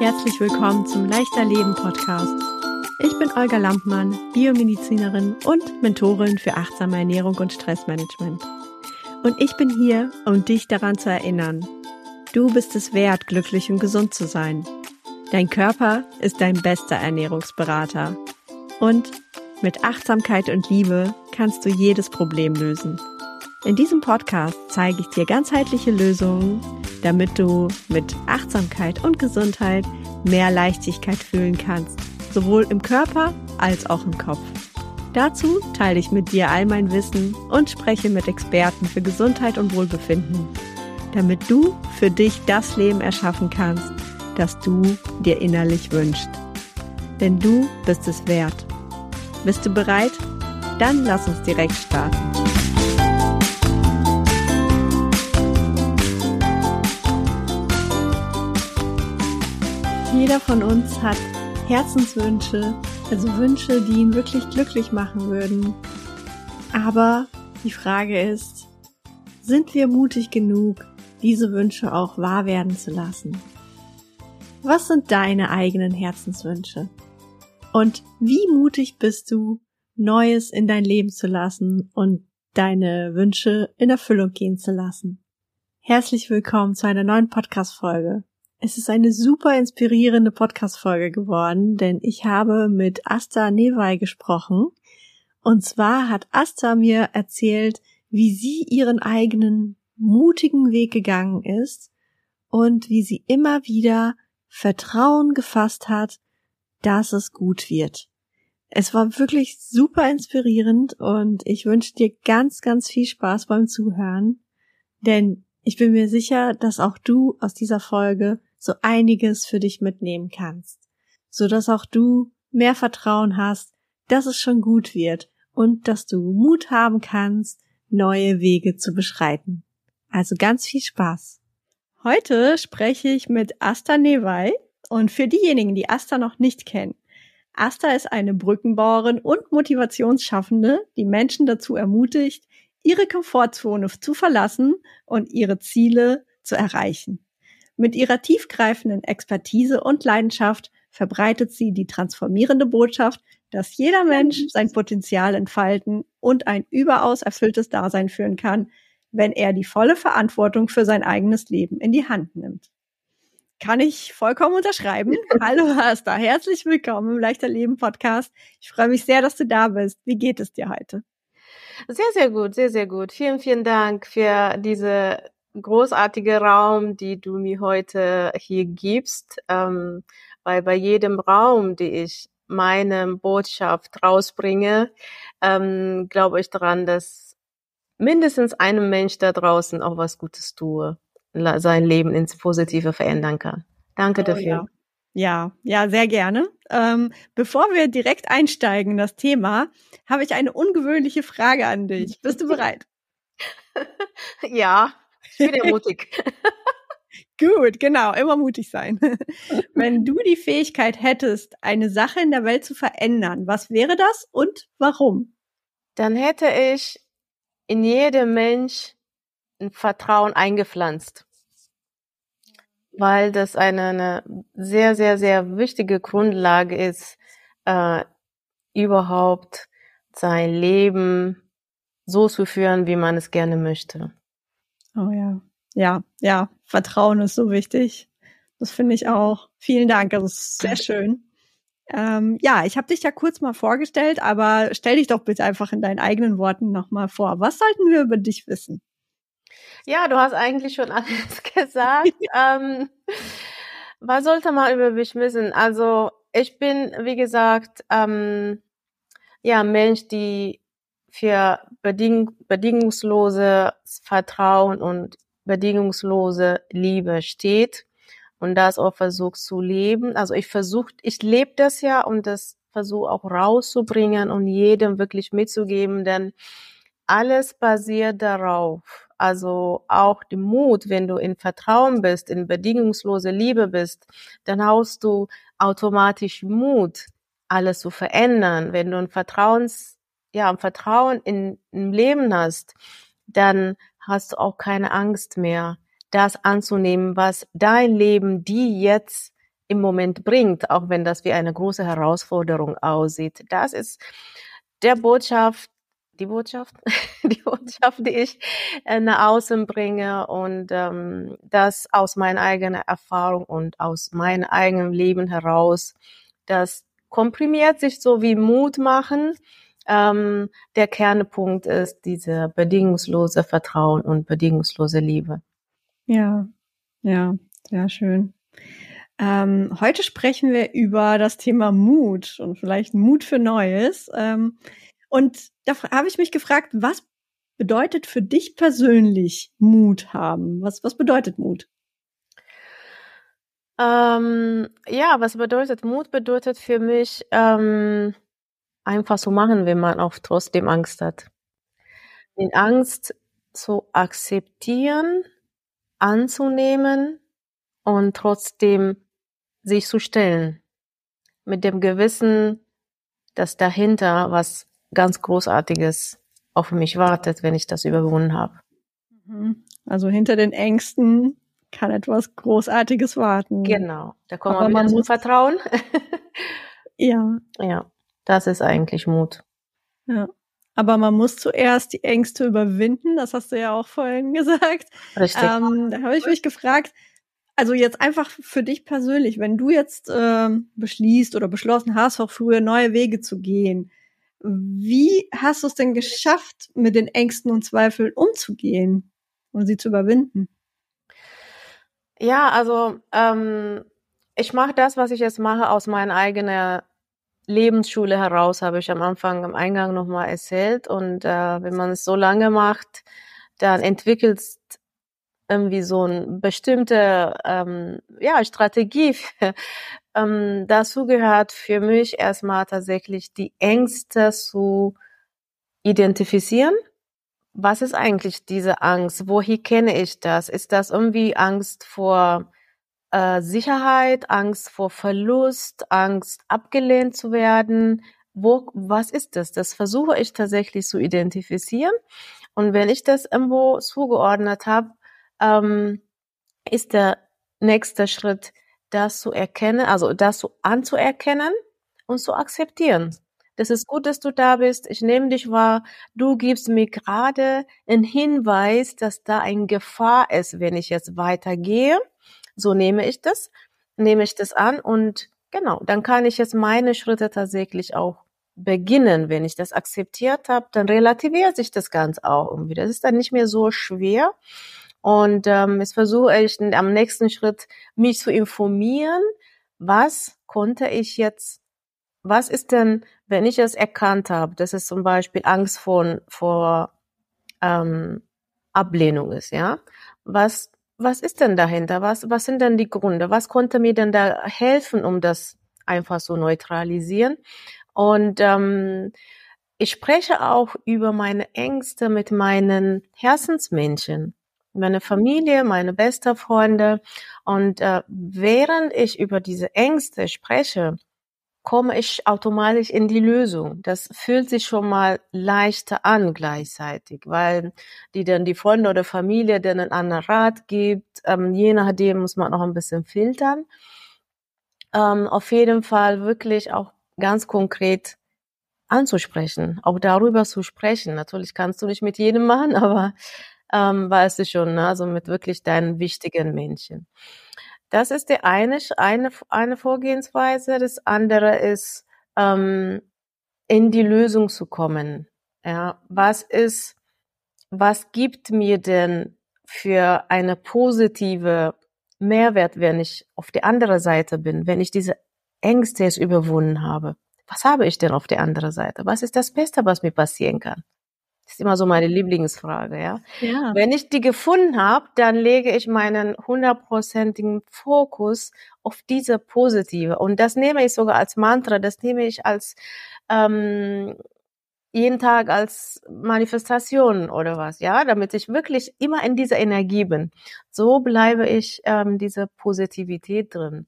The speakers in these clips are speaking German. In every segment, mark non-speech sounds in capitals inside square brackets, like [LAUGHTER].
Herzlich willkommen zum Leichter Leben Podcast. Ich bin Olga Lampmann, Biomedizinerin und Mentorin für achtsame Ernährung und Stressmanagement. Und ich bin hier, um dich daran zu erinnern. Du bist es wert, glücklich und gesund zu sein. Dein Körper ist dein bester Ernährungsberater. Und mit Achtsamkeit und Liebe kannst du jedes Problem lösen. In diesem Podcast zeige ich dir ganzheitliche Lösungen, damit du mit Achtsamkeit und Gesundheit mehr Leichtigkeit fühlen kannst, sowohl im Körper als auch im Kopf. Dazu teile ich mit dir all mein Wissen und spreche mit Experten für Gesundheit und Wohlbefinden, damit du für dich das Leben erschaffen kannst, das du dir innerlich wünschst. Denn du bist es wert. Bist du bereit? Dann lass uns direkt starten. Jeder von uns hat Herzenswünsche, also Wünsche, die ihn wirklich glücklich machen würden. Aber die Frage ist, sind wir mutig genug, diese Wünsche auch wahr werden zu lassen? Was sind deine eigenen Herzenswünsche? Und wie mutig bist du, Neues in dein Leben zu lassen und deine Wünsche in Erfüllung gehen zu lassen? Herzlich willkommen zu einer neuen Podcast-Folge. Es ist eine super inspirierende Podcast-Folge geworden, denn ich habe mit Asta Newey gesprochen. Und zwar hat Asta mir erzählt, wie sie ihren eigenen mutigen Weg gegangen ist und wie sie immer wieder Vertrauen gefasst hat, dass es gut wird. Es war wirklich super inspirierend und ich wünsche dir ganz, ganz viel Spaß beim Zuhören, denn ich bin mir sicher, dass auch du aus dieser Folge so einiges für dich mitnehmen kannst, so dass auch du mehr Vertrauen hast, dass es schon gut wird und dass du Mut haben kannst, neue Wege zu beschreiten. Also ganz viel Spaß. Heute spreche ich mit Asta Newey und für diejenigen, die Asta noch nicht kennen, Asta ist eine Brückenbauerin und Motivationsschaffende, die Menschen dazu ermutigt, ihre Komfortzone zu verlassen und ihre Ziele zu erreichen. Mit ihrer tiefgreifenden Expertise und Leidenschaft verbreitet sie die transformierende Botschaft, dass jeder Mensch sein Potenzial entfalten und ein überaus erfülltes Dasein führen kann, wenn er die volle Verantwortung für sein eigenes Leben in die Hand nimmt. Kann ich vollkommen unterschreiben. Hallo Asta, herzlich willkommen im Leichter Leben Podcast. Ich freue mich sehr, dass du da bist. Wie geht es dir heute? Sehr, sehr gut, sehr, sehr gut. Vielen, vielen Dank für diese großartige Raum, die du mir heute hier gibst, ähm, weil bei jedem Raum, die ich meine Botschaft rausbringe, ähm, glaube ich daran, dass mindestens einem Mensch da draußen auch was Gutes tue, sein Leben ins Positive verändern kann. Danke oh, dafür. Ja. Ja, ja, sehr gerne. Ähm, bevor wir direkt einsteigen in das Thema, habe ich eine ungewöhnliche Frage an dich. Bist du bereit? [LAUGHS] ja, ich bin ja mutig. Gut, genau, immer mutig sein. [LAUGHS] Wenn du die Fähigkeit hättest, eine Sache in der Welt zu verändern, was wäre das und warum? Dann hätte ich in jedem Mensch ein Vertrauen eingepflanzt. Weil das eine, eine sehr, sehr, sehr wichtige Grundlage ist, äh, überhaupt sein Leben so zu führen, wie man es gerne möchte. Oh ja. Ja, ja, Vertrauen ist so wichtig. Das finde ich auch. Vielen Dank, das ist sehr schön. Ähm, ja, ich habe dich ja kurz mal vorgestellt, aber stell dich doch bitte einfach in deinen eigenen Worten nochmal vor. Was sollten wir über dich wissen? Ja, du hast eigentlich schon [LAUGHS] alles gesagt. [LAUGHS] ähm, was sollte man über mich wissen? Also ich bin, wie gesagt, ähm, ja, Mensch, die für beding bedingungsloses Vertrauen und bedingungslose Liebe steht und das auch versucht zu leben. Also ich versuche, ich lebe das ja und das versuche auch rauszubringen und jedem wirklich mitzugeben, denn alles basiert darauf. Also auch die Mut, wenn du in Vertrauen bist, in bedingungslose Liebe bist, dann hast du automatisch Mut, alles zu verändern. Wenn du ein Vertrauens ja, Vertrauen in, im Leben hast, dann hast du auch keine Angst mehr, das anzunehmen, was dein Leben die jetzt im Moment bringt, auch wenn das wie eine große Herausforderung aussieht. Das ist der Botschaft, die Botschaft, [LAUGHS] die Botschaft, die ich äh, nach außen bringe und ähm, das aus meiner eigenen Erfahrung und aus meinem eigenen Leben heraus, das komprimiert sich so wie Mut machen. Ähm, der Kernpunkt ist diese bedingungslose Vertrauen und bedingungslose Liebe. Ja, ja, sehr schön. Ähm, heute sprechen wir über das Thema Mut und vielleicht Mut für Neues. Ähm, und da habe ich mich gefragt, was bedeutet für dich persönlich Mut haben? Was, was bedeutet Mut? Ähm, ja, was bedeutet Mut? Bedeutet für mich ähm, einfach so machen, wenn man auch trotzdem Angst hat. Den Angst zu akzeptieren, anzunehmen und trotzdem sich zu stellen. Mit dem Gewissen, dass dahinter was ganz Großartiges auf mich wartet, wenn ich das überwunden habe. Mhm. Also hinter den Ängsten kann etwas Großartiges warten. Genau, da kommt Aber man muss Vertrauen. ja. [LAUGHS] Ja, das ist eigentlich Mut. Ja. Aber man muss zuerst die Ängste überwinden, das hast du ja auch vorhin [LAUGHS] gesagt. Richtig. Ähm, da habe ich mich gefragt, also jetzt einfach für dich persönlich, wenn du jetzt äh, beschließt oder beschlossen hast, auch früher neue Wege zu gehen, wie hast du es denn geschafft, mit den Ängsten und Zweifeln umzugehen und sie zu überwinden? Ja, also ähm, ich mache das, was ich jetzt mache, aus meiner eigenen Lebensschule heraus, habe ich am Anfang im Eingang nochmal erzählt. Und äh, wenn man es so lange macht, dann entwickelt irgendwie so eine bestimmte ähm, ja, Strategie. ähm, dazu gehört für mich erstmal tatsächlich die Ängste zu identifizieren. Was ist eigentlich diese Angst? Woher kenne ich das? Ist das irgendwie Angst vor äh, Sicherheit, Angst vor Verlust, Angst abgelehnt zu werden? Wo, was ist das? Das versuche ich tatsächlich zu identifizieren. Und wenn ich das irgendwo zugeordnet habe, ähm, ist der nächste Schritt, das zu erkennen, also das so anzuerkennen und zu akzeptieren. Das ist gut, dass du da bist. Ich nehme dich wahr. Du gibst mir gerade einen Hinweis, dass da eine Gefahr ist, wenn ich jetzt weitergehe. So nehme ich das, nehme ich das an und genau, dann kann ich jetzt meine Schritte tatsächlich auch beginnen. Wenn ich das akzeptiert habe, dann relativiert sich das Ganze auch irgendwie. Das ist dann nicht mehr so schwer. Und ähm, jetzt versuche ich am nächsten Schritt, mich zu informieren, was konnte ich jetzt, was ist denn, wenn ich es erkannt habe, dass es zum Beispiel Angst vor, vor ähm, Ablehnung ist, ja? Was, was ist denn dahinter? Was, was sind denn die Gründe? Was konnte mir denn da helfen, um das einfach so neutralisieren? Und ähm, ich spreche auch über meine Ängste mit meinen Herzensmenschen meine Familie, meine beste Freunde. Und äh, während ich über diese Ängste spreche, komme ich automatisch in die Lösung. Das fühlt sich schon mal leichter an gleichzeitig, weil die dann die Freunde oder Familie dann einen anderen Rat gibt. Ähm, je nachdem muss man noch ein bisschen filtern. Ähm, auf jeden Fall wirklich auch ganz konkret anzusprechen, auch darüber zu sprechen. Natürlich kannst du nicht mit jedem machen, [LAUGHS] aber ähm, weißt du schon, ne? also mit wirklich deinen wichtigen Menschen. Das ist die eine, eine, eine Vorgehensweise. Das andere ist, ähm, in die Lösung zu kommen. Ja, was ist, was gibt mir denn für eine positive Mehrwert, wenn ich auf der anderen Seite bin, wenn ich diese Ängste jetzt überwunden habe? Was habe ich denn auf der anderen Seite? Was ist das Beste, was mir passieren kann? Das ist immer so meine Lieblingsfrage, ja. ja. Wenn ich die gefunden habe, dann lege ich meinen hundertprozentigen Fokus auf diese positive. Und das nehme ich sogar als Mantra, das nehme ich als ähm, jeden Tag als Manifestation oder was, ja, damit ich wirklich immer in dieser Energie bin. So bleibe ich ähm, diese Positivität drin.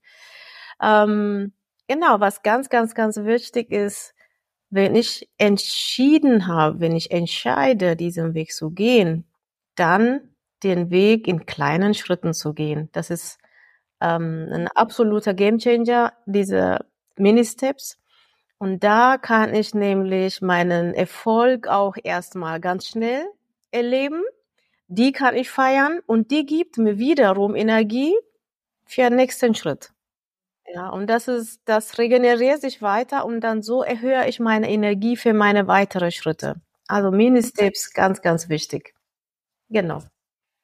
Ähm, genau, was ganz, ganz, ganz wichtig ist, wenn ich entschieden habe, wenn ich entscheide, diesen Weg zu gehen, dann den Weg in kleinen Schritten zu gehen. Das ist ähm, ein absoluter Gamechanger, diese Mini-Steps. Und da kann ich nämlich meinen Erfolg auch erstmal ganz schnell erleben. Die kann ich feiern und die gibt mir wiederum Energie für den nächsten Schritt. Ja, und das ist, das regeneriert sich weiter und dann so erhöhe ich meine Energie für meine weiteren Schritte. Also Mini-Steps, ganz, ganz wichtig. Genau.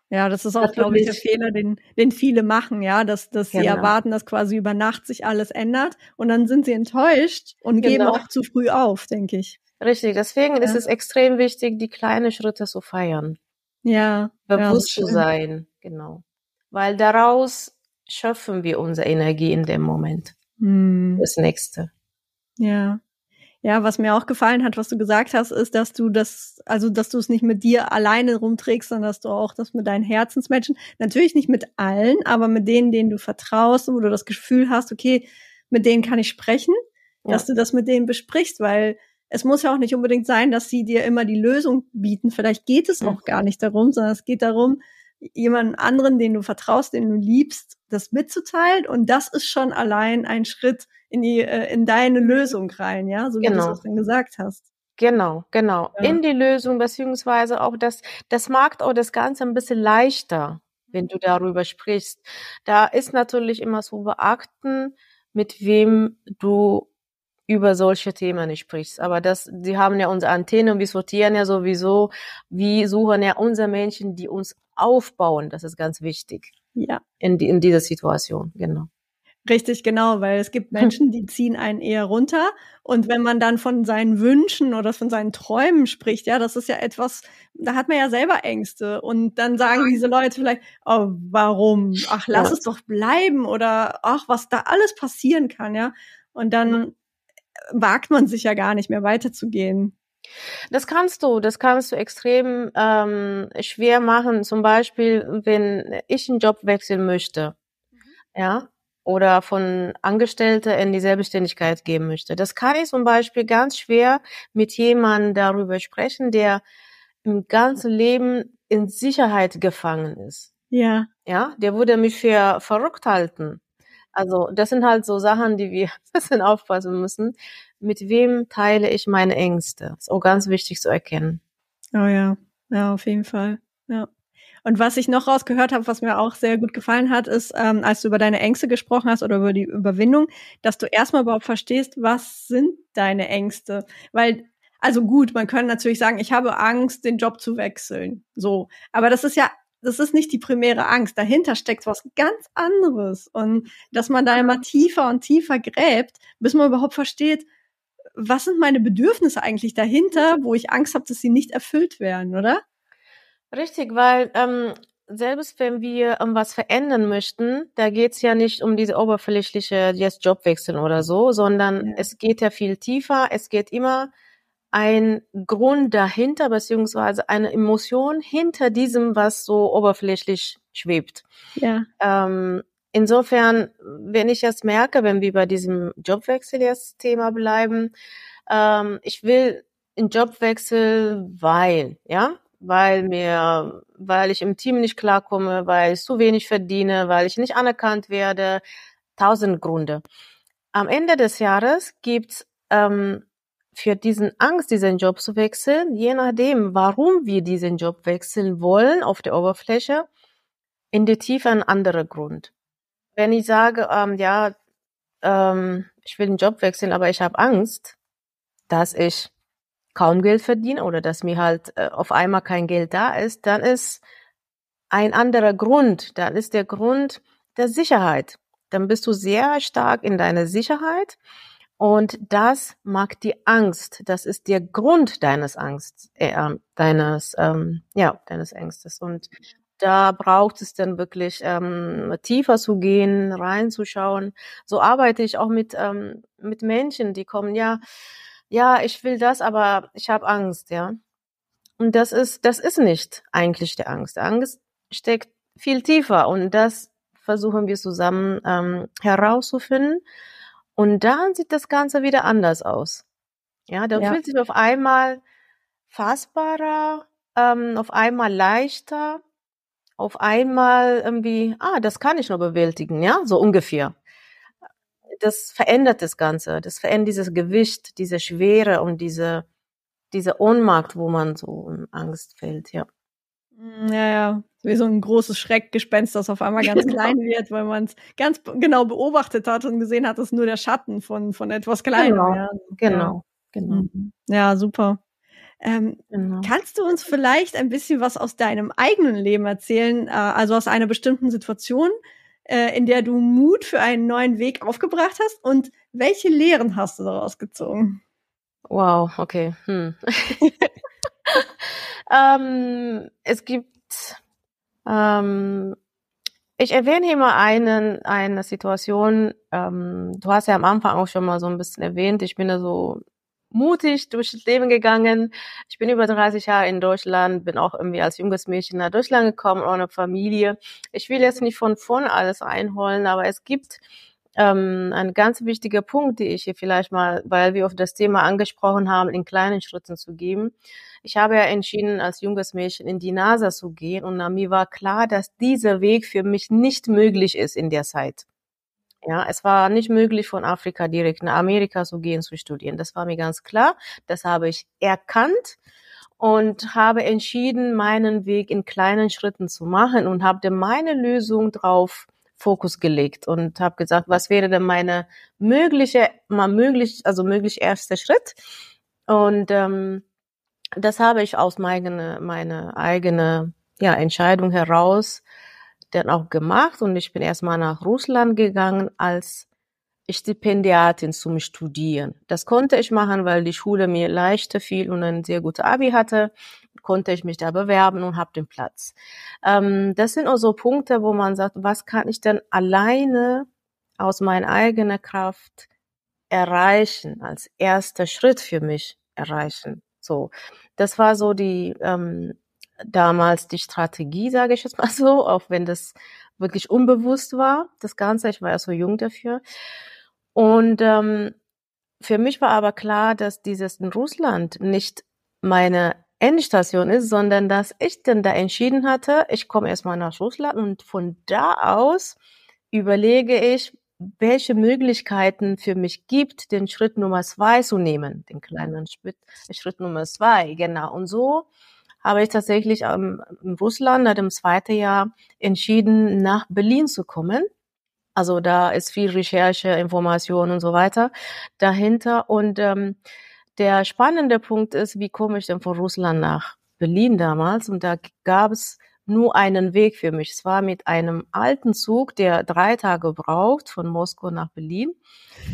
Ja, das ist auch, glaube ich, der Fehler, den, den viele machen, ja, dass, dass genau. sie erwarten, dass quasi über Nacht sich alles ändert und dann sind sie enttäuscht und genau. geben auch zu früh auf, denke ich. Richtig, deswegen ja. ist es extrem wichtig, die kleinen Schritte zu feiern. Ja. Bewusst ja, zu sein, genau. Weil daraus schöpfen wir unsere Energie in dem Moment. Hm. Das nächste. Ja. Ja, was mir auch gefallen hat, was du gesagt hast, ist, dass du das, also dass du es nicht mit dir alleine rumträgst, sondern dass du auch das mit deinen Herzensmenschen, natürlich nicht mit allen, aber mit denen, denen du vertraust, wo du das Gefühl hast, okay, mit denen kann ich sprechen, ja. dass du das mit denen besprichst, weil es muss ja auch nicht unbedingt sein, dass sie dir immer die Lösung bieten. Vielleicht geht es auch gar nicht darum, sondern es geht darum, jemanden anderen, den du vertraust, den du liebst, das mitzuteilen. Und das ist schon allein ein Schritt in die, äh, in deine Lösung rein, ja, so wie genau. du es dann gesagt hast. Genau, genau. Ja. In die Lösung, beziehungsweise auch das, das macht auch das Ganze ein bisschen leichter, wenn du darüber sprichst. Da ist natürlich immer zu beachten, mit wem du über solche Themen nicht sprichst. Aber das, die haben ja unsere Antenne und wir sortieren ja sowieso, wir suchen ja unsere Menschen, die uns aufbauen. Das ist ganz wichtig. Ja. In, die, in dieser Situation, genau. Richtig, genau, weil es gibt [LAUGHS] Menschen, die ziehen einen eher runter. Und wenn man dann von seinen Wünschen oder von seinen Träumen spricht, ja, das ist ja etwas, da hat man ja selber Ängste. Und dann sagen diese Leute vielleicht, oh, warum? Ach, lass ja. es doch bleiben oder ach, was da alles passieren kann, ja. Und dann wagt man sich ja gar nicht mehr weiterzugehen. Das kannst du, das kannst du extrem ähm, schwer machen. Zum Beispiel, wenn ich einen Job wechseln möchte, mhm. ja, oder von Angestellte in die Selbstständigkeit geben möchte. Das kann ich zum Beispiel ganz schwer mit jemandem darüber sprechen, der im ganzen Leben in Sicherheit gefangen ist. Ja. Ja, der würde mich für verrückt halten. Also das sind halt so Sachen, die wir [LAUGHS] ein bisschen aufpassen müssen. Mit wem teile ich meine Ängste? Ist auch ganz wichtig zu erkennen. Oh ja, ja, auf jeden Fall. Ja. Und was ich noch rausgehört habe, was mir auch sehr gut gefallen hat, ist, ähm, als du über deine Ängste gesprochen hast oder über die Überwindung, dass du erstmal überhaupt verstehst, was sind deine Ängste? Weil also gut, man könnte natürlich sagen, ich habe Angst, den Job zu wechseln. So. Aber das ist ja das ist nicht die primäre Angst. Dahinter steckt was ganz anderes. Und dass man da immer tiefer und tiefer gräbt, bis man überhaupt versteht, was sind meine Bedürfnisse eigentlich dahinter, wo ich Angst habe, dass sie nicht erfüllt werden, oder? Richtig, weil ähm, selbst wenn wir ähm, was verändern möchten, da geht's ja nicht um diese oberflächliche jetzt Jobwechseln oder so, sondern ja. es geht ja viel tiefer. Es geht immer ein Grund dahinter, beziehungsweise eine Emotion hinter diesem, was so oberflächlich schwebt. Ja. Ähm, insofern, wenn ich jetzt merke, wenn wir bei diesem Jobwechsel jetzt Thema bleiben, ähm, ich will einen Jobwechsel, weil, ja, weil mir, weil ich im Team nicht klarkomme, weil ich zu wenig verdiene, weil ich nicht anerkannt werde, tausend Gründe. Am Ende des Jahres gibt's ähm, für diesen Angst, diesen Job zu wechseln, je nachdem, warum wir diesen Job wechseln wollen auf der Oberfläche, in der Tiefe ein anderer Grund. Wenn ich sage, ähm, ja, ähm, ich will den Job wechseln, aber ich habe Angst, dass ich kaum Geld verdiene oder dass mir halt äh, auf einmal kein Geld da ist, dann ist ein anderer Grund. Dann ist der Grund der Sicherheit. Dann bist du sehr stark in deiner Sicherheit und das mag die Angst. Das ist der Grund deines Angst, äh, deines, ähm, ja, deines Ängstes. Und da braucht es dann wirklich ähm, tiefer zu gehen, reinzuschauen. So arbeite ich auch mit ähm, mit Menschen, die kommen, ja, ja, ich will das, aber ich habe Angst, ja. Und das ist das ist nicht eigentlich der Angst. Angst steckt viel tiefer und das versuchen wir zusammen ähm, herauszufinden und dann sieht das Ganze wieder anders aus. Ja, dann ja. fühlt sich auf einmal fassbarer, ähm, auf einmal leichter auf einmal irgendwie, ah, das kann ich nur bewältigen, ja, so ungefähr. Das verändert das Ganze, das verändert dieses Gewicht, diese Schwere und diese, diese Ohnmacht, wo man so in Angst fällt, ja. Mm, ja, ja, wie so ein großes Schreckgespenst, das auf einmal ganz [LAUGHS] klein wird, weil man es ganz genau beobachtet hat und gesehen hat, es ist nur der Schatten von, von etwas Kleinem. Genau, ja. genau, genau. Mhm. Ja, super. Ähm, genau. Kannst du uns vielleicht ein bisschen was aus deinem eigenen Leben erzählen, äh, also aus einer bestimmten Situation, äh, in der du Mut für einen neuen Weg aufgebracht hast und welche Lehren hast du daraus gezogen? Wow, okay. Hm. [LAUGHS] ähm, es gibt, ähm, ich erwähne hier mal einen, eine Situation, ähm, du hast ja am Anfang auch schon mal so ein bisschen erwähnt, ich bin da so mutig durch das Leben gegangen. Ich bin über 30 Jahre in Deutschland, bin auch irgendwie als junges Mädchen nach Deutschland gekommen, ohne Familie. Ich will jetzt nicht von vorn alles einholen, aber es gibt ähm, ein ganz wichtiger Punkt, die ich hier vielleicht mal, weil wir auf das Thema angesprochen haben, in kleinen Schritten zu geben. Ich habe ja entschieden, als junges Mädchen in die NASA zu gehen und mir war klar, dass dieser Weg für mich nicht möglich ist in der Zeit. Ja, es war nicht möglich, von Afrika direkt nach Amerika zu gehen, zu studieren. Das war mir ganz klar. Das habe ich erkannt und habe entschieden, meinen Weg in kleinen Schritten zu machen und habe meine Lösung drauf Fokus gelegt und habe gesagt, was wäre denn meine mögliche, mal möglich, also möglich erster Schritt? Und ähm, das habe ich aus meine, meine eigene ja, Entscheidung heraus dann auch gemacht und ich bin erstmal nach Russland gegangen als Stipendiatin zum Studieren. Das konnte ich machen, weil die Schule mir leichter fiel und ein sehr guter Abi hatte, konnte ich mich da bewerben und habe den Platz. Ähm, das sind auch so Punkte, wo man sagt, was kann ich denn alleine aus meiner eigenen Kraft erreichen, als erster Schritt für mich erreichen. So, das war so die ähm, damals die Strategie, sage ich jetzt mal so, auch wenn das wirklich unbewusst war, das Ganze. Ich war ja so jung dafür. Und ähm, für mich war aber klar, dass dieses in Russland nicht meine Endstation ist, sondern dass ich dann da entschieden hatte, ich komme erstmal nach Russland und von da aus überlege ich, welche Möglichkeiten für mich gibt, den Schritt Nummer zwei zu nehmen, den kleinen Schritt, Schritt Nummer zwei, genau. Und so habe ich tatsächlich ähm, in Russland nach dem zweiten Jahr entschieden, nach Berlin zu kommen. Also da ist viel Recherche, Information und so weiter dahinter. Und ähm, der spannende Punkt ist, wie komme ich denn von Russland nach Berlin damals? Und da gab es nur einen Weg für mich. Es war mit einem alten Zug, der drei Tage braucht, von Moskau nach Berlin.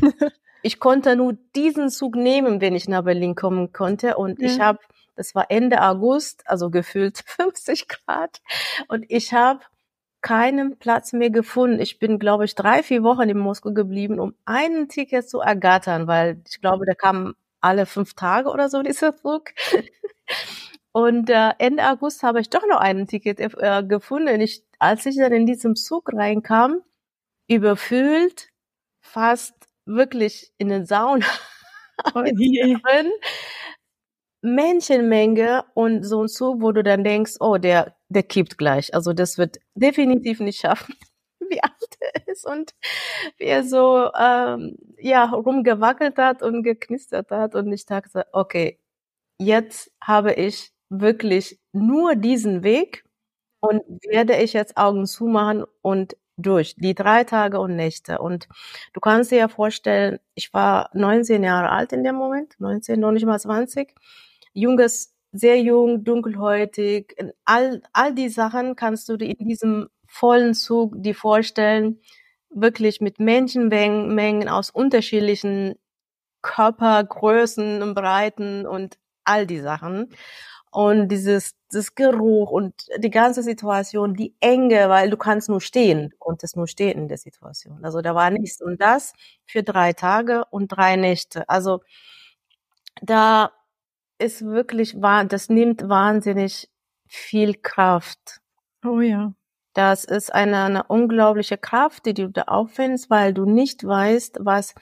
[LAUGHS] ich konnte nur diesen Zug nehmen, wenn ich nach Berlin kommen konnte. Und ja. ich habe das war Ende August, also gefühlt [LAUGHS] 50 Grad. Und ich habe keinen Platz mehr gefunden. Ich bin, glaube ich, drei, vier Wochen in Moskau geblieben, um einen Ticket zu ergattern, weil ich glaube, da kam alle fünf Tage oder so dieser Flug. [LAUGHS] Und äh, Ende August habe ich doch noch einen Ticket äh, gefunden. Ich, als ich dann in diesem Zug reinkam, überfüllt, fast wirklich in den Sauna oh [LAUGHS] drin, Menschenmenge und so ein Zug, wo du dann denkst, oh, der, der kippt gleich. Also das wird definitiv nicht schaffen, [LAUGHS] wie alt er ist und wie er so ähm, ja rumgewackelt hat und geknistert hat. Und ich dachte, okay, jetzt habe ich wirklich nur diesen Weg und werde ich jetzt Augen zumachen und durch die drei Tage und Nächte. Und du kannst dir ja vorstellen, ich war 19 Jahre alt in dem Moment, 19, noch nicht mal 20 junges, sehr jung, dunkelhäutig, all, all die Sachen kannst du dir in diesem vollen Zug dir vorstellen, wirklich mit Menschenmengen aus unterschiedlichen Körpergrößen und Breiten und all die Sachen. Und dieses, das Geruch und die ganze Situation, die Enge, weil du kannst nur stehen, du konntest nur stehen in der Situation. Also da war nichts. Und das für drei Tage und drei Nächte. Also da ist wirklich wahr, das nimmt wahnsinnig viel Kraft. Oh ja. Das ist eine, eine unglaubliche Kraft, die du da aufwendest, weil du nicht weißt, was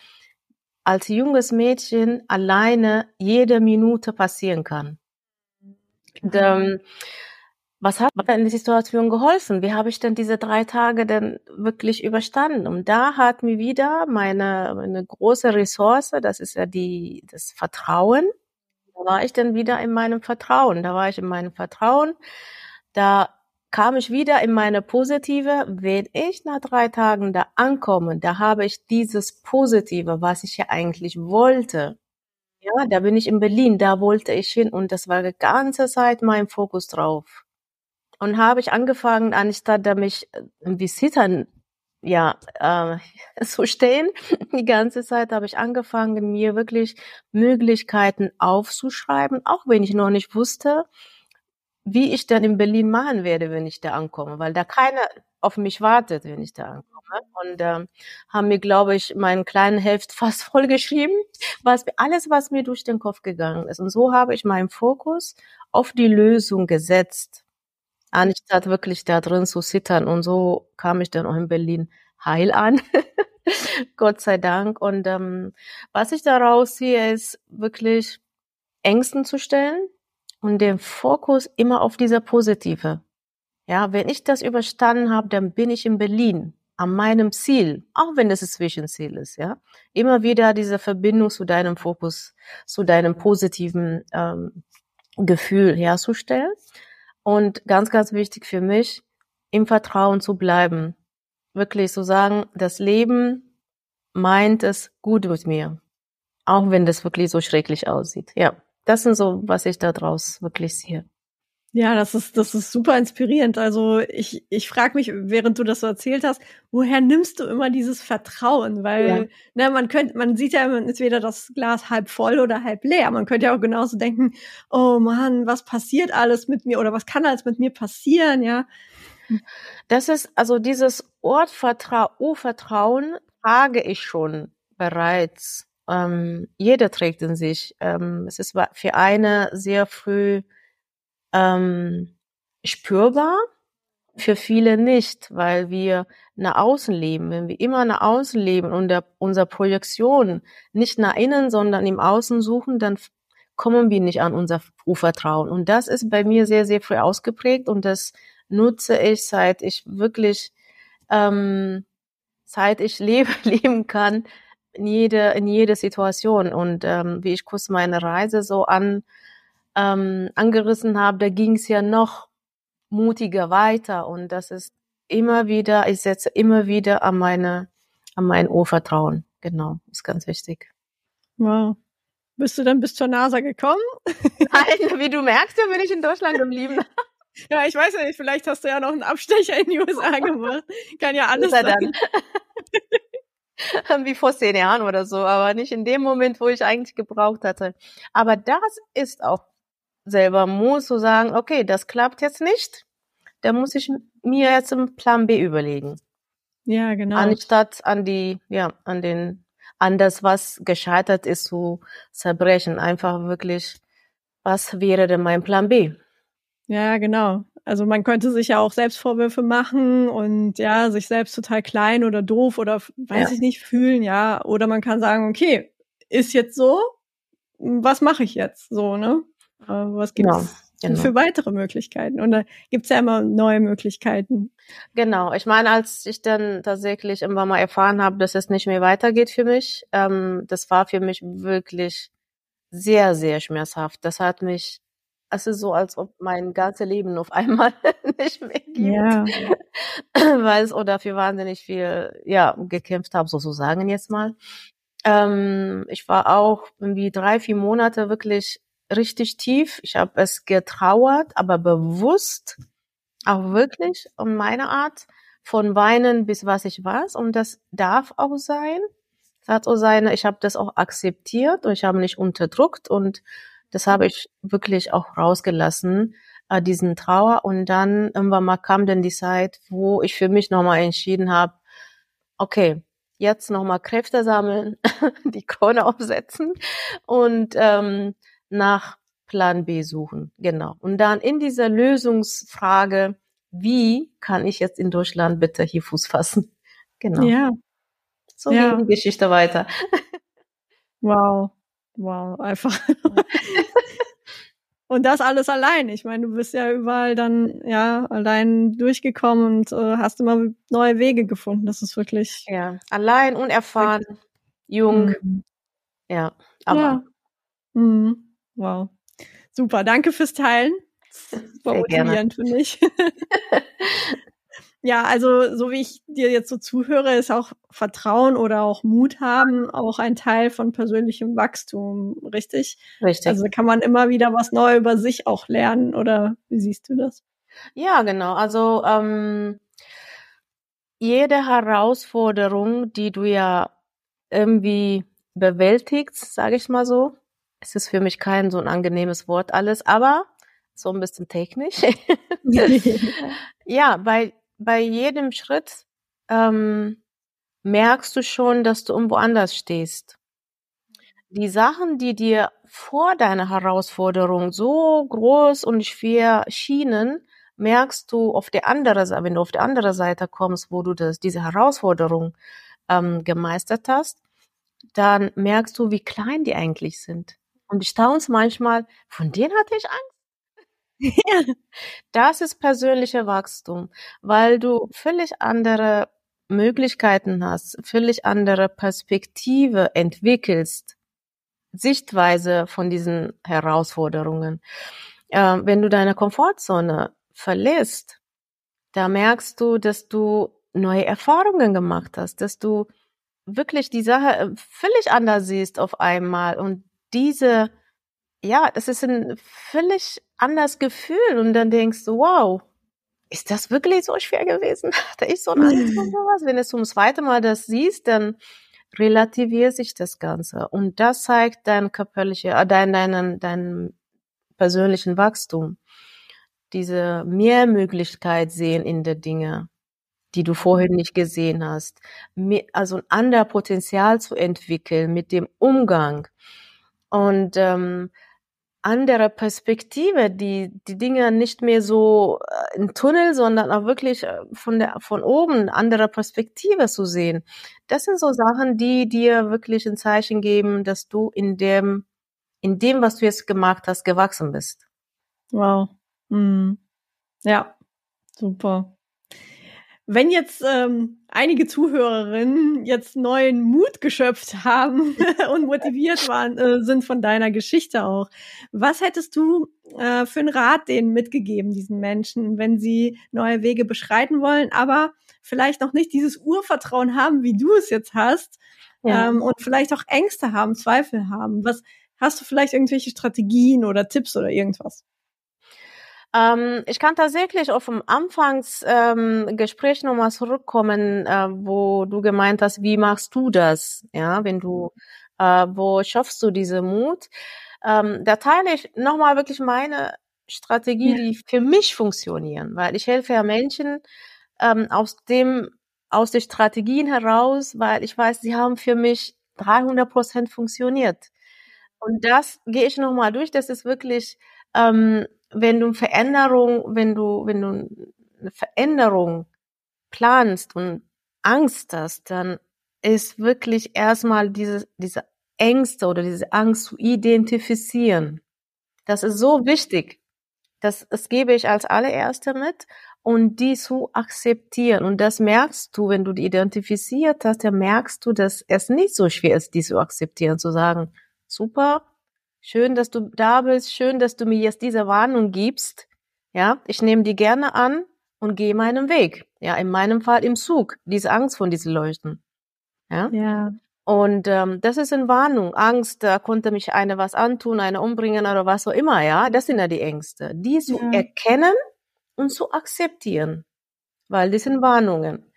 als junges Mädchen alleine jede Minute passieren kann. Und, ähm, was hat mir in der Situation geholfen? Wie habe ich denn diese drei Tage denn wirklich überstanden? Und da hat mir wieder meine, meine große Ressource, das ist ja die, das Vertrauen. Da war ich dann wieder in meinem Vertrauen. Da war ich in meinem Vertrauen. Da kam ich wieder in meine positive, wenn ich nach drei Tagen da ankomme, da habe ich dieses Positive, was ich ja eigentlich wollte. Ja, da bin ich in Berlin, da wollte ich hin und das war die ganze Zeit mein Fokus drauf. Und habe ich angefangen, anstatt da mich äh, wie Zittern ja [LAUGHS] äh, zu stehen, die ganze Zeit habe ich angefangen, mir wirklich Möglichkeiten aufzuschreiben, auch wenn ich noch nicht wusste, wie ich dann in Berlin machen werde, wenn ich da ankomme, weil da keiner auf mich wartet, wenn ich da ankomme. Und ähm, haben mir, glaube ich, meinen kleinen Heft [LAUGHS] fast vollgeschrieben, was alles, was mir durch den Kopf gegangen ist. Und so habe ich meinen Fokus auf die Lösung gesetzt anstatt wirklich da drin zu zittern. Und so kam ich dann auch in Berlin heil an. [LAUGHS] Gott sei Dank. Und ähm, was ich daraus ziehe, ist wirklich Ängsten zu stellen und den Fokus immer auf dieser Positive. Ja, wenn ich das überstanden habe, dann bin ich in Berlin an meinem Ziel, auch wenn das ein Zwischenziel ist, ja. Immer wieder diese Verbindung zu deinem Fokus, zu deinem positiven ähm, Gefühl herzustellen. Und ganz, ganz wichtig für mich, im Vertrauen zu bleiben. Wirklich so sagen, das Leben meint es gut mit mir. Auch wenn das wirklich so schrecklich aussieht. Ja, das sind so, was ich da draus wirklich sehe. Ja, das ist, das ist super inspirierend. Also ich, ich frage mich, während du das so erzählt hast, woher nimmst du immer dieses Vertrauen? Weil, ja. ne, man könnte, man sieht ja immer, ist weder das Glas halb voll oder halb leer. Man könnte ja auch genauso denken, oh Mann, was passiert alles mit mir oder was kann alles mit mir passieren, ja? Das ist, also dieses Ort Vertra Urvertrauen trage ich schon bereits. Ähm, jeder trägt in sich. Ähm, es ist für eine sehr früh ähm, spürbar, für viele nicht, weil wir nach außen leben. Wenn wir immer nach außen leben und der, unsere Projektion nicht nach innen, sondern im Außen suchen, dann kommen wir nicht an unser Urvertrauen. Und das ist bei mir sehr, sehr früh ausgeprägt und das nutze ich, seit ich wirklich, ähm, seit ich lebe, [LAUGHS] leben kann, in jede, in jede Situation. Und ähm, wie ich kurz meine Reise so an ähm, angerissen habe, da ging es ja noch mutiger weiter und das ist immer wieder, ich setze immer wieder an meine, an mein Urvertrauen. Genau, ist ganz wichtig. Wow. Bist du dann bis zur NASA gekommen? [LAUGHS] Nein, wie du merkst, ja bin ich in Deutschland geblieben. [LAUGHS] Ja, ich weiß ja nicht, vielleicht hast du ja noch einen Abstecher in die USA [LAUGHS] gemacht. Kann ja alles sein. Wie vor zehn Jahren oder so, aber nicht in dem Moment, wo ich eigentlich gebraucht hatte. Aber das ist auch selber muss, so sagen, okay, das klappt jetzt nicht, da muss ich mir jetzt einen Plan B überlegen. Ja, genau. Anstatt an die, ja, an den, an das, was gescheitert ist, zu zerbrechen. Einfach wirklich, was wäre denn mein Plan B? Ja, genau. Also man könnte sich ja auch Selbstvorwürfe machen und ja, sich selbst total klein oder doof oder weiß ja. ich nicht fühlen, ja. Oder man kann sagen, okay, ist jetzt so, was mache ich jetzt? So, ne? Was gibt es genau, genau. für weitere Möglichkeiten? Und da gibt es ja immer neue Möglichkeiten. Genau. Ich meine, als ich dann tatsächlich irgendwann mal erfahren habe, dass es nicht mehr weitergeht für mich, ähm, das war für mich wirklich sehr, sehr schmerzhaft. Das hat mich, es ist so, als ob mein ganzes Leben auf [LAUGHS] einmal nicht mehr gibt. Ja. [LAUGHS] Weil es oder für wahnsinnig viel, ja, gekämpft habe, sozusagen jetzt mal. Ähm, ich war auch irgendwie drei, vier Monate wirklich richtig tief. Ich habe es getrauert, aber bewusst, auch wirklich um meine Art, von Weinen bis was ich weiß. Und das darf auch sein. Es hat auch seine, ich habe das auch akzeptiert und ich habe nicht unterdrückt und das habe ich wirklich auch rausgelassen, äh, diesen Trauer. Und dann irgendwann mal kam dann die Zeit, wo ich für mich nochmal entschieden habe, okay, jetzt nochmal Kräfte sammeln, [LAUGHS] die Krone aufsetzen und ähm, nach Plan B suchen. Genau. Und dann in dieser Lösungsfrage, wie kann ich jetzt in Deutschland bitte hier Fuß fassen? [LAUGHS] Genau. Ja. So ja. geht die Geschichte weiter. [LAUGHS] Wow. Wow. Einfach. [LAUGHS] Und das alles allein. Ich meine, du bist ja überall dann ja allein durchgekommen und äh, hast immer neue Wege gefunden. Das ist wirklich. Ja, allein, unerfahren, jung. Mhm. Ja, aber. Ja. Mhm. Wow. Super, danke fürs Teilen. [LAUGHS] Super motivierend für mich. [LAUGHS] Ja, also so wie ich dir jetzt so zuhöre, ist auch Vertrauen oder auch Mut haben auch ein Teil von persönlichem Wachstum, richtig? Richtig. Also kann man immer wieder was Neues über sich auch lernen oder wie siehst du das? Ja, genau. Also ähm, jede Herausforderung, die du ja irgendwie bewältigst, sage ich mal so, es ist für mich kein so ein angenehmes Wort alles, aber so ein bisschen technisch. [LAUGHS] ja, weil bei jedem Schritt ähm, merkst du schon, dass du irgendwo anders stehst. Die Sachen, die dir vor deiner Herausforderung so groß und schwer schienen, merkst du auf der anderen Seite, wenn du auf der anderen Seite kommst, wo du das, diese Herausforderung ähm, gemeistert hast, dann merkst du, wie klein die eigentlich sind. Und ich staunst manchmal, von denen hatte ich Angst. [LAUGHS] Das ist persönlicher Wachstum, weil du völlig andere Möglichkeiten hast, völlig andere Perspektive entwickelst, Sichtweise von diesen Herausforderungen. Äh, wenn du deine Komfortzone verlässt, da merkst du, dass du neue Erfahrungen gemacht hast, dass du wirklich die Sache äh, völlig anders siehst auf einmal und diese ja, das ist ein völlig anderes Gefühl und dann denkst du, wow, ist das wirklich so schwer gewesen? [LAUGHS] Hatte ich so eine Angst vor [LAUGHS] sowas? Wenn du zum zweiten Mal das siehst, dann relativiert sich das Ganze und das zeigt dein körperliche, äh, dein, deinen, deinen persönlichen Wachstum. Diese Mehrmöglichkeit sehen in der Dinge, die du vorhin nicht gesehen hast. Also ein anderer Potenzial zu entwickeln mit dem Umgang. Und ähm, andere Perspektive, die die Dinge nicht mehr so äh, im Tunnel, sondern auch wirklich äh, von der von oben andere Perspektive zu sehen. Das sind so Sachen, die dir wirklich ein Zeichen geben, dass du in dem in dem, was du jetzt gemacht hast, gewachsen bist. Wow. Mhm. Ja, super. Wenn jetzt ähm, einige Zuhörerinnen jetzt neuen Mut geschöpft haben [LAUGHS] und motiviert waren, äh, sind von deiner Geschichte auch, was hättest du äh, für einen Rat denen mitgegeben, diesen Menschen, wenn sie neue Wege beschreiten wollen, aber vielleicht noch nicht dieses Urvertrauen haben, wie du es jetzt hast, ja. ähm, und vielleicht auch Ängste haben, Zweifel haben? Was hast du vielleicht irgendwelche Strategien oder Tipps oder irgendwas? Ähm, ich kann tatsächlich auf dem Anfangsgespräch ähm, nochmal zurückkommen, äh, wo du gemeint hast, wie machst du das? Ja, wenn du, äh, wo schaffst du diese Mut? Ähm, da teile ich nochmal wirklich meine Strategie, ja. die für mich funktionieren, weil ich helfe ja Menschen ähm, aus dem, aus den Strategien heraus, weil ich weiß, sie haben für mich 300 Prozent funktioniert. Und das gehe ich nochmal durch. Das ist wirklich ähm, wenn du Veränderung, wenn du, wenn du eine Veränderung planst und Angst hast, dann ist wirklich erstmal diese, diese Ängste oder diese Angst zu identifizieren. Das ist so wichtig. Das, das gebe ich als allererste mit und die zu akzeptieren. Und das merkst du, wenn du die identifiziert hast, dann merkst du, dass es nicht so schwer ist, die zu akzeptieren, zu sagen, super, Schön, dass du da bist. Schön, dass du mir jetzt diese Warnung gibst. Ja, ich nehme die gerne an und gehe meinen Weg. Ja, in meinem Fall im Zug. Diese Angst von diesen Leuchten. Ja. Ja. Und ähm, das ist eine Warnung. Angst, da konnte mich eine was antun, eine umbringen oder was auch immer. Ja, das sind ja die Ängste. Die zu ja. erkennen und zu akzeptieren, weil das sind Warnungen.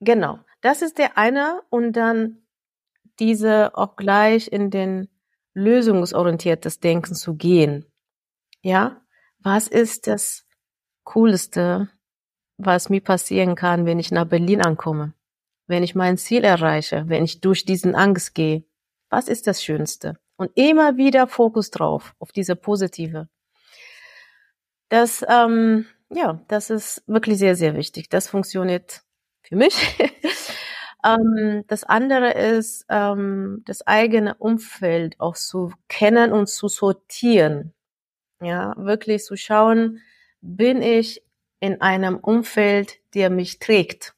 Genau, das ist der eine und dann diese auch gleich in den lösungsorientiertes Denken zu gehen. Ja, was ist das Coolste, was mir passieren kann, wenn ich nach Berlin ankomme? Wenn ich mein Ziel erreiche, wenn ich durch diesen Angst gehe? Was ist das Schönste? Und immer wieder Fokus drauf, auf diese positive. Das, ähm, ja, das ist wirklich sehr, sehr wichtig. Das funktioniert für mich. [LAUGHS] Ähm, das andere ist, ähm, das eigene Umfeld auch zu kennen und zu sortieren. Ja, wirklich zu schauen, bin ich in einem Umfeld, der mich trägt?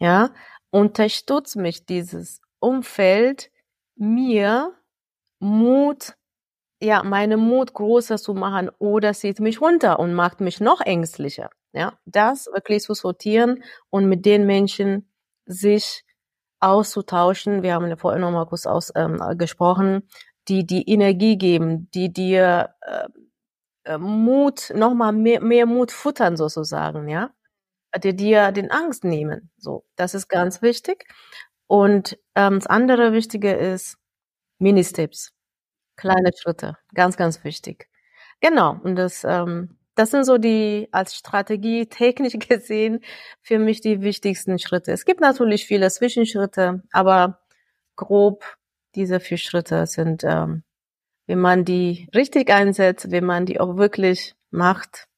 Ja, unterstützt mich dieses Umfeld, mir Mut, ja, meine Mut größer zu machen oder zieht mich runter und macht mich noch ängstlicher. Ja, das wirklich zu sortieren und mit den Menschen sich auszutauschen. Wir haben ja vorhin noch mal kurz aus, ähm, gesprochen, die die Energie geben, die dir äh, äh, Mut, noch mal mehr, mehr Mut futtern sozusagen, ja, die dir den Angst nehmen. So, das ist ganz wichtig. Und ähm, das andere Wichtige ist Mini-Steps, kleine Schritte, ganz, ganz wichtig. Genau. Und das ähm, das sind so die als Strategie technisch [LAUGHS] gesehen für mich die wichtigsten Schritte. Es gibt natürlich viele Zwischenschritte, aber grob diese vier Schritte sind, ähm, wenn man die richtig einsetzt, wenn man die auch wirklich macht,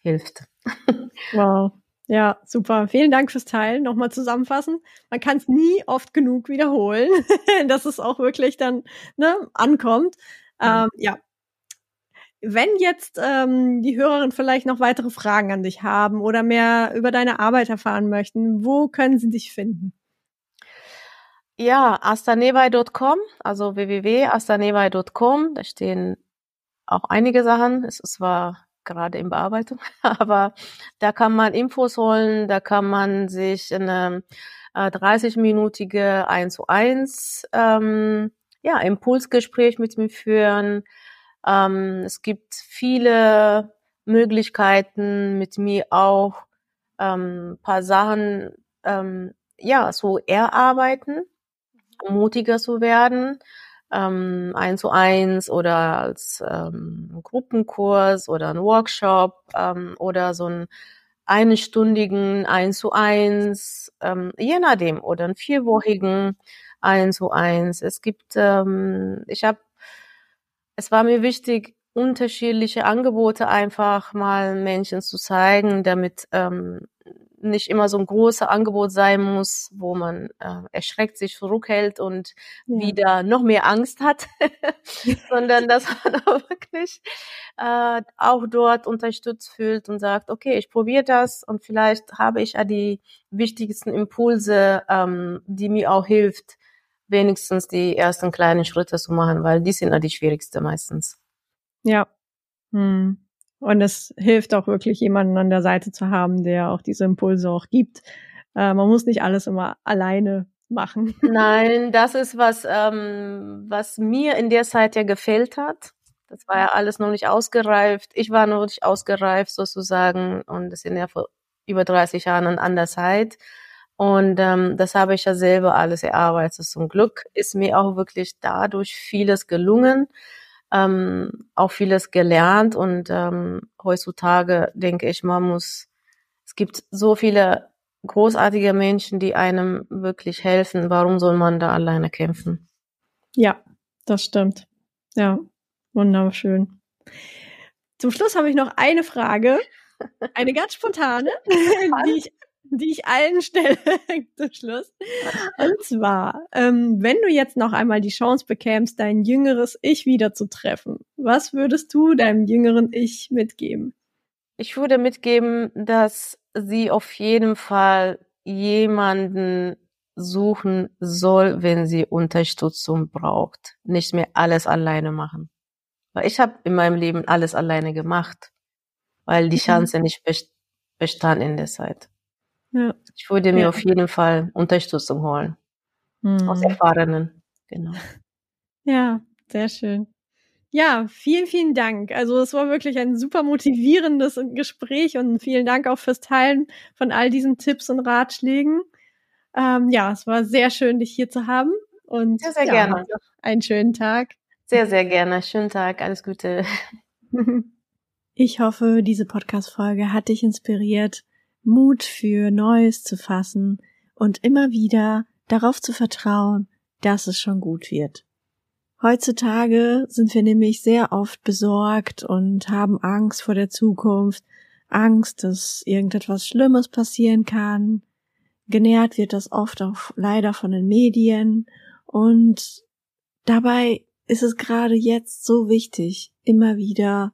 hilft. [LAUGHS] Wow. Ja, super. Vielen Dank fürs Teilen. Nochmal zusammenfassen. Man kann es nie oft genug wiederholen, [LAUGHS] dass es auch wirklich dann ne, ankommt. Ähm, ja, wenn jetzt ähm, die Hörerinnen vielleicht noch weitere Fragen an dich haben oder mehr über deine Arbeit erfahren möchten, wo können sie dich finden? Ja, astanebay.com, also www.astanebay.com, da stehen auch einige Sachen. Es ist zwar gerade in Bearbeitung, [LAUGHS] aber da kann man Infos holen, da kann man sich eine äh, 30-minütige 1 zu 1 ähm, ja, Impulsgespräch mit mir führen ähm, es gibt viele Möglichkeiten, mit mir auch ähm, paar Sachen ähm, ja so erarbeiten, mutiger zu werden, ähm, eins zu eins oder als ähm, Gruppenkurs oder ein Workshop ähm, oder so ein einstündigen eins zu eins, ähm, je nachdem, oder einen vierwöchigen eins zu eins. Es gibt, ähm, ich habe es war mir wichtig, unterschiedliche Angebote einfach mal Menschen zu zeigen, damit ähm, nicht immer so ein großes Angebot sein muss, wo man äh, erschreckt sich zurückhält und ja. wieder noch mehr Angst hat, [LAUGHS] sondern dass man [LAUGHS] auch wirklich äh, auch dort unterstützt fühlt und sagt, okay, ich probiere das und vielleicht habe ich ja die wichtigsten Impulse, ähm, die mir auch hilft, wenigstens die ersten kleinen Schritte zu machen, weil die sind ja die schwierigste meistens. Ja. Hm. Und es hilft auch wirklich, jemanden an der Seite zu haben, der auch diese Impulse auch gibt. Äh, man muss nicht alles immer alleine machen. [LAUGHS] Nein, das ist was, ähm, was mir in der Zeit ja gefehlt hat. Das war ja alles noch nicht ausgereift. Ich war noch nicht ausgereift sozusagen und das sind ja vor über 30 Jahren an anderer Zeit. Und ähm, das habe ich ja selber alles erarbeitet. Zum Glück ist mir auch wirklich dadurch vieles gelungen, ähm, auch vieles gelernt. Und ähm, heutzutage denke ich, man muss, es gibt so viele großartige Menschen, die einem wirklich helfen. Warum soll man da alleine kämpfen? Ja, das stimmt. Ja, wunderschön. Zum Schluss habe ich noch eine Frage, eine ganz spontane, [LAUGHS] die ich die ich allen stelle [LAUGHS] zum Schluss. Und zwar, ähm, wenn du jetzt noch einmal die Chance bekämst, dein jüngeres Ich wieder zu treffen, was würdest du deinem jüngeren Ich mitgeben? Ich würde mitgeben, dass sie auf jeden Fall jemanden suchen soll, wenn sie Unterstützung braucht. Nicht mehr alles alleine machen. Weil ich habe in meinem Leben alles alleine gemacht, weil die mhm. Chance nicht bestand in der Zeit. Ja. Ich würde mir ja. auf jeden Fall Unterstützung holen. Mhm. Aus Erfahrenen. Genau. [LAUGHS] Ja, sehr schön. Ja, vielen, vielen Dank. Also es war wirklich ein super motivierendes Gespräch und vielen Dank auch fürs Teilen von all diesen Tipps und Ratschlägen. Ähm, ja, es war sehr schön, dich hier zu haben. Und sehr, sehr ja, gerne. Einen schönen Tag. Sehr, sehr gerne. Schönen Tag. Alles Gute. [LAUGHS] Ich hoffe, diese Podcast-Folge hat dich inspiriert, Mut für Neues zu fassen und immer wieder darauf zu vertrauen, dass es schon gut wird. Heutzutage sind wir nämlich sehr oft besorgt und haben Angst vor der Zukunft, Angst, dass irgendetwas Schlimmes passieren kann. Genährt wird das oft auch leider von den Medien und dabei ist es gerade jetzt so wichtig, immer wieder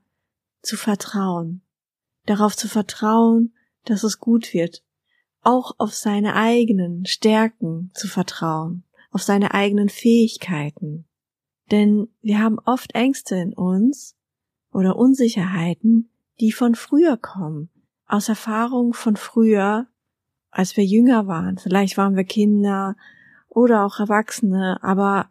zu vertrauen. Darauf zu vertrauen, dass es gut wird. Auch auf seine eigenen Stärken zu vertrauen, auf seine eigenen Fähigkeiten. Denn wir haben oft Ängste in uns oder Unsicherheiten, die von früher kommen, aus Erfahrungen von früher, als wir jünger waren. Vielleicht waren wir Kinder oder auch Erwachsene, aber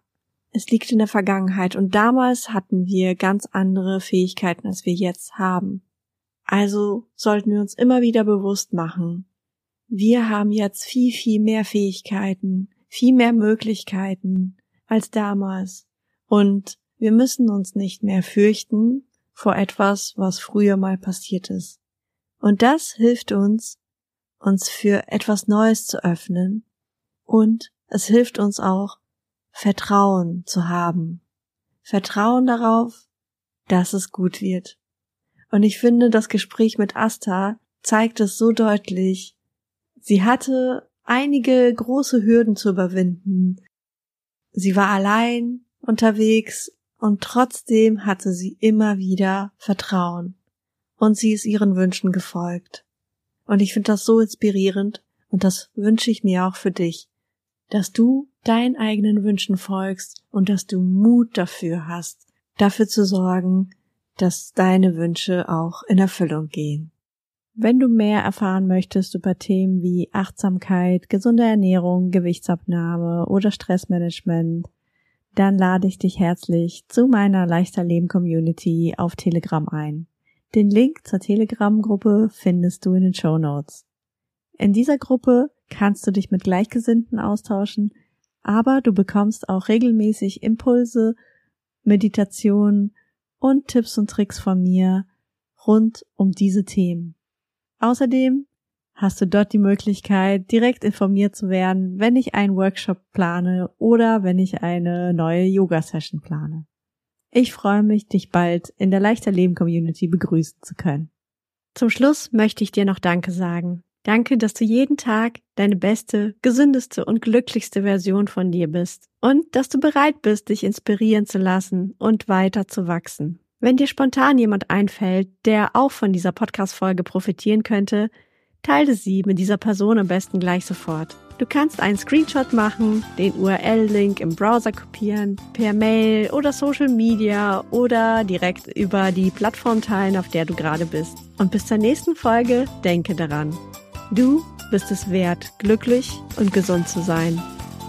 es liegt in der Vergangenheit und damals hatten wir ganz andere Fähigkeiten, als wir jetzt haben. Also sollten wir uns immer wieder bewusst machen, wir haben jetzt viel, viel mehr Fähigkeiten, viel mehr Möglichkeiten als damals. Und wir müssen uns nicht mehr fürchten vor etwas, was früher mal passiert ist. Und das hilft uns, uns für etwas Neues zu öffnen und es hilft uns auch, Vertrauen zu haben. Vertrauen darauf, dass es gut wird. Und ich finde, das Gespräch mit Asta zeigt es so deutlich. Sie hatte einige große Hürden zu überwinden. Sie war allein unterwegs und trotzdem hatte sie immer wieder Vertrauen. Und sie ist ihren Wünschen gefolgt. Und ich finde das so inspirierend und das wünsche ich mir auch für dich, dass du deinen eigenen Wünschen folgst und dass du Mut dafür hast, dafür zu sorgen, dass deine Wünsche auch in Erfüllung gehen. Wenn du mehr erfahren möchtest über Themen wie Achtsamkeit, gesunde Ernährung, Gewichtsabnahme oder Stressmanagement, dann lade ich dich herzlich zu meiner Leichter Leben Community auf Telegram ein. Den Link zur Telegram-Gruppe findest du in den Show Notes. In dieser Gruppe kannst du dich mit Gleichgesinnten austauschen, aber du bekommst auch regelmäßig Impulse, Meditationen und Tipps und Tricks von mir rund um diese Themen. Außerdem hast du dort die Möglichkeit, direkt informiert zu werden, wenn ich einen Workshop plane oder wenn ich eine neue Yoga-Session plane. Ich freue mich, dich bald in der Leichter Leben Community begrüßen zu können. Zum Schluss möchte ich dir noch Danke sagen. Danke, dass du jeden Tag deine beste, gesündeste und glücklichste Version von dir bist und dass du bereit bist, dich inspirieren zu lassen und weiter zu wachsen. Wenn dir spontan jemand einfällt, der auch von dieser Podcast-Folge profitieren könnte, teile sie mit dieser Person am besten gleich sofort. Du kannst einen Screenshot machen, den URL-Link im Browser kopieren, per Mail oder Social Media oder direkt über die Plattform teilen, auf der du gerade bist. Und bis zur nächsten Folge denke daran. Du bist es wert, glücklich und gesund zu sein.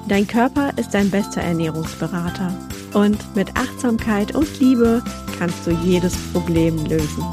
Dein Körper ist dein bester Ernährungsberater. Und mit Achtsamkeit und Liebe kannst du jedes Problem lösen.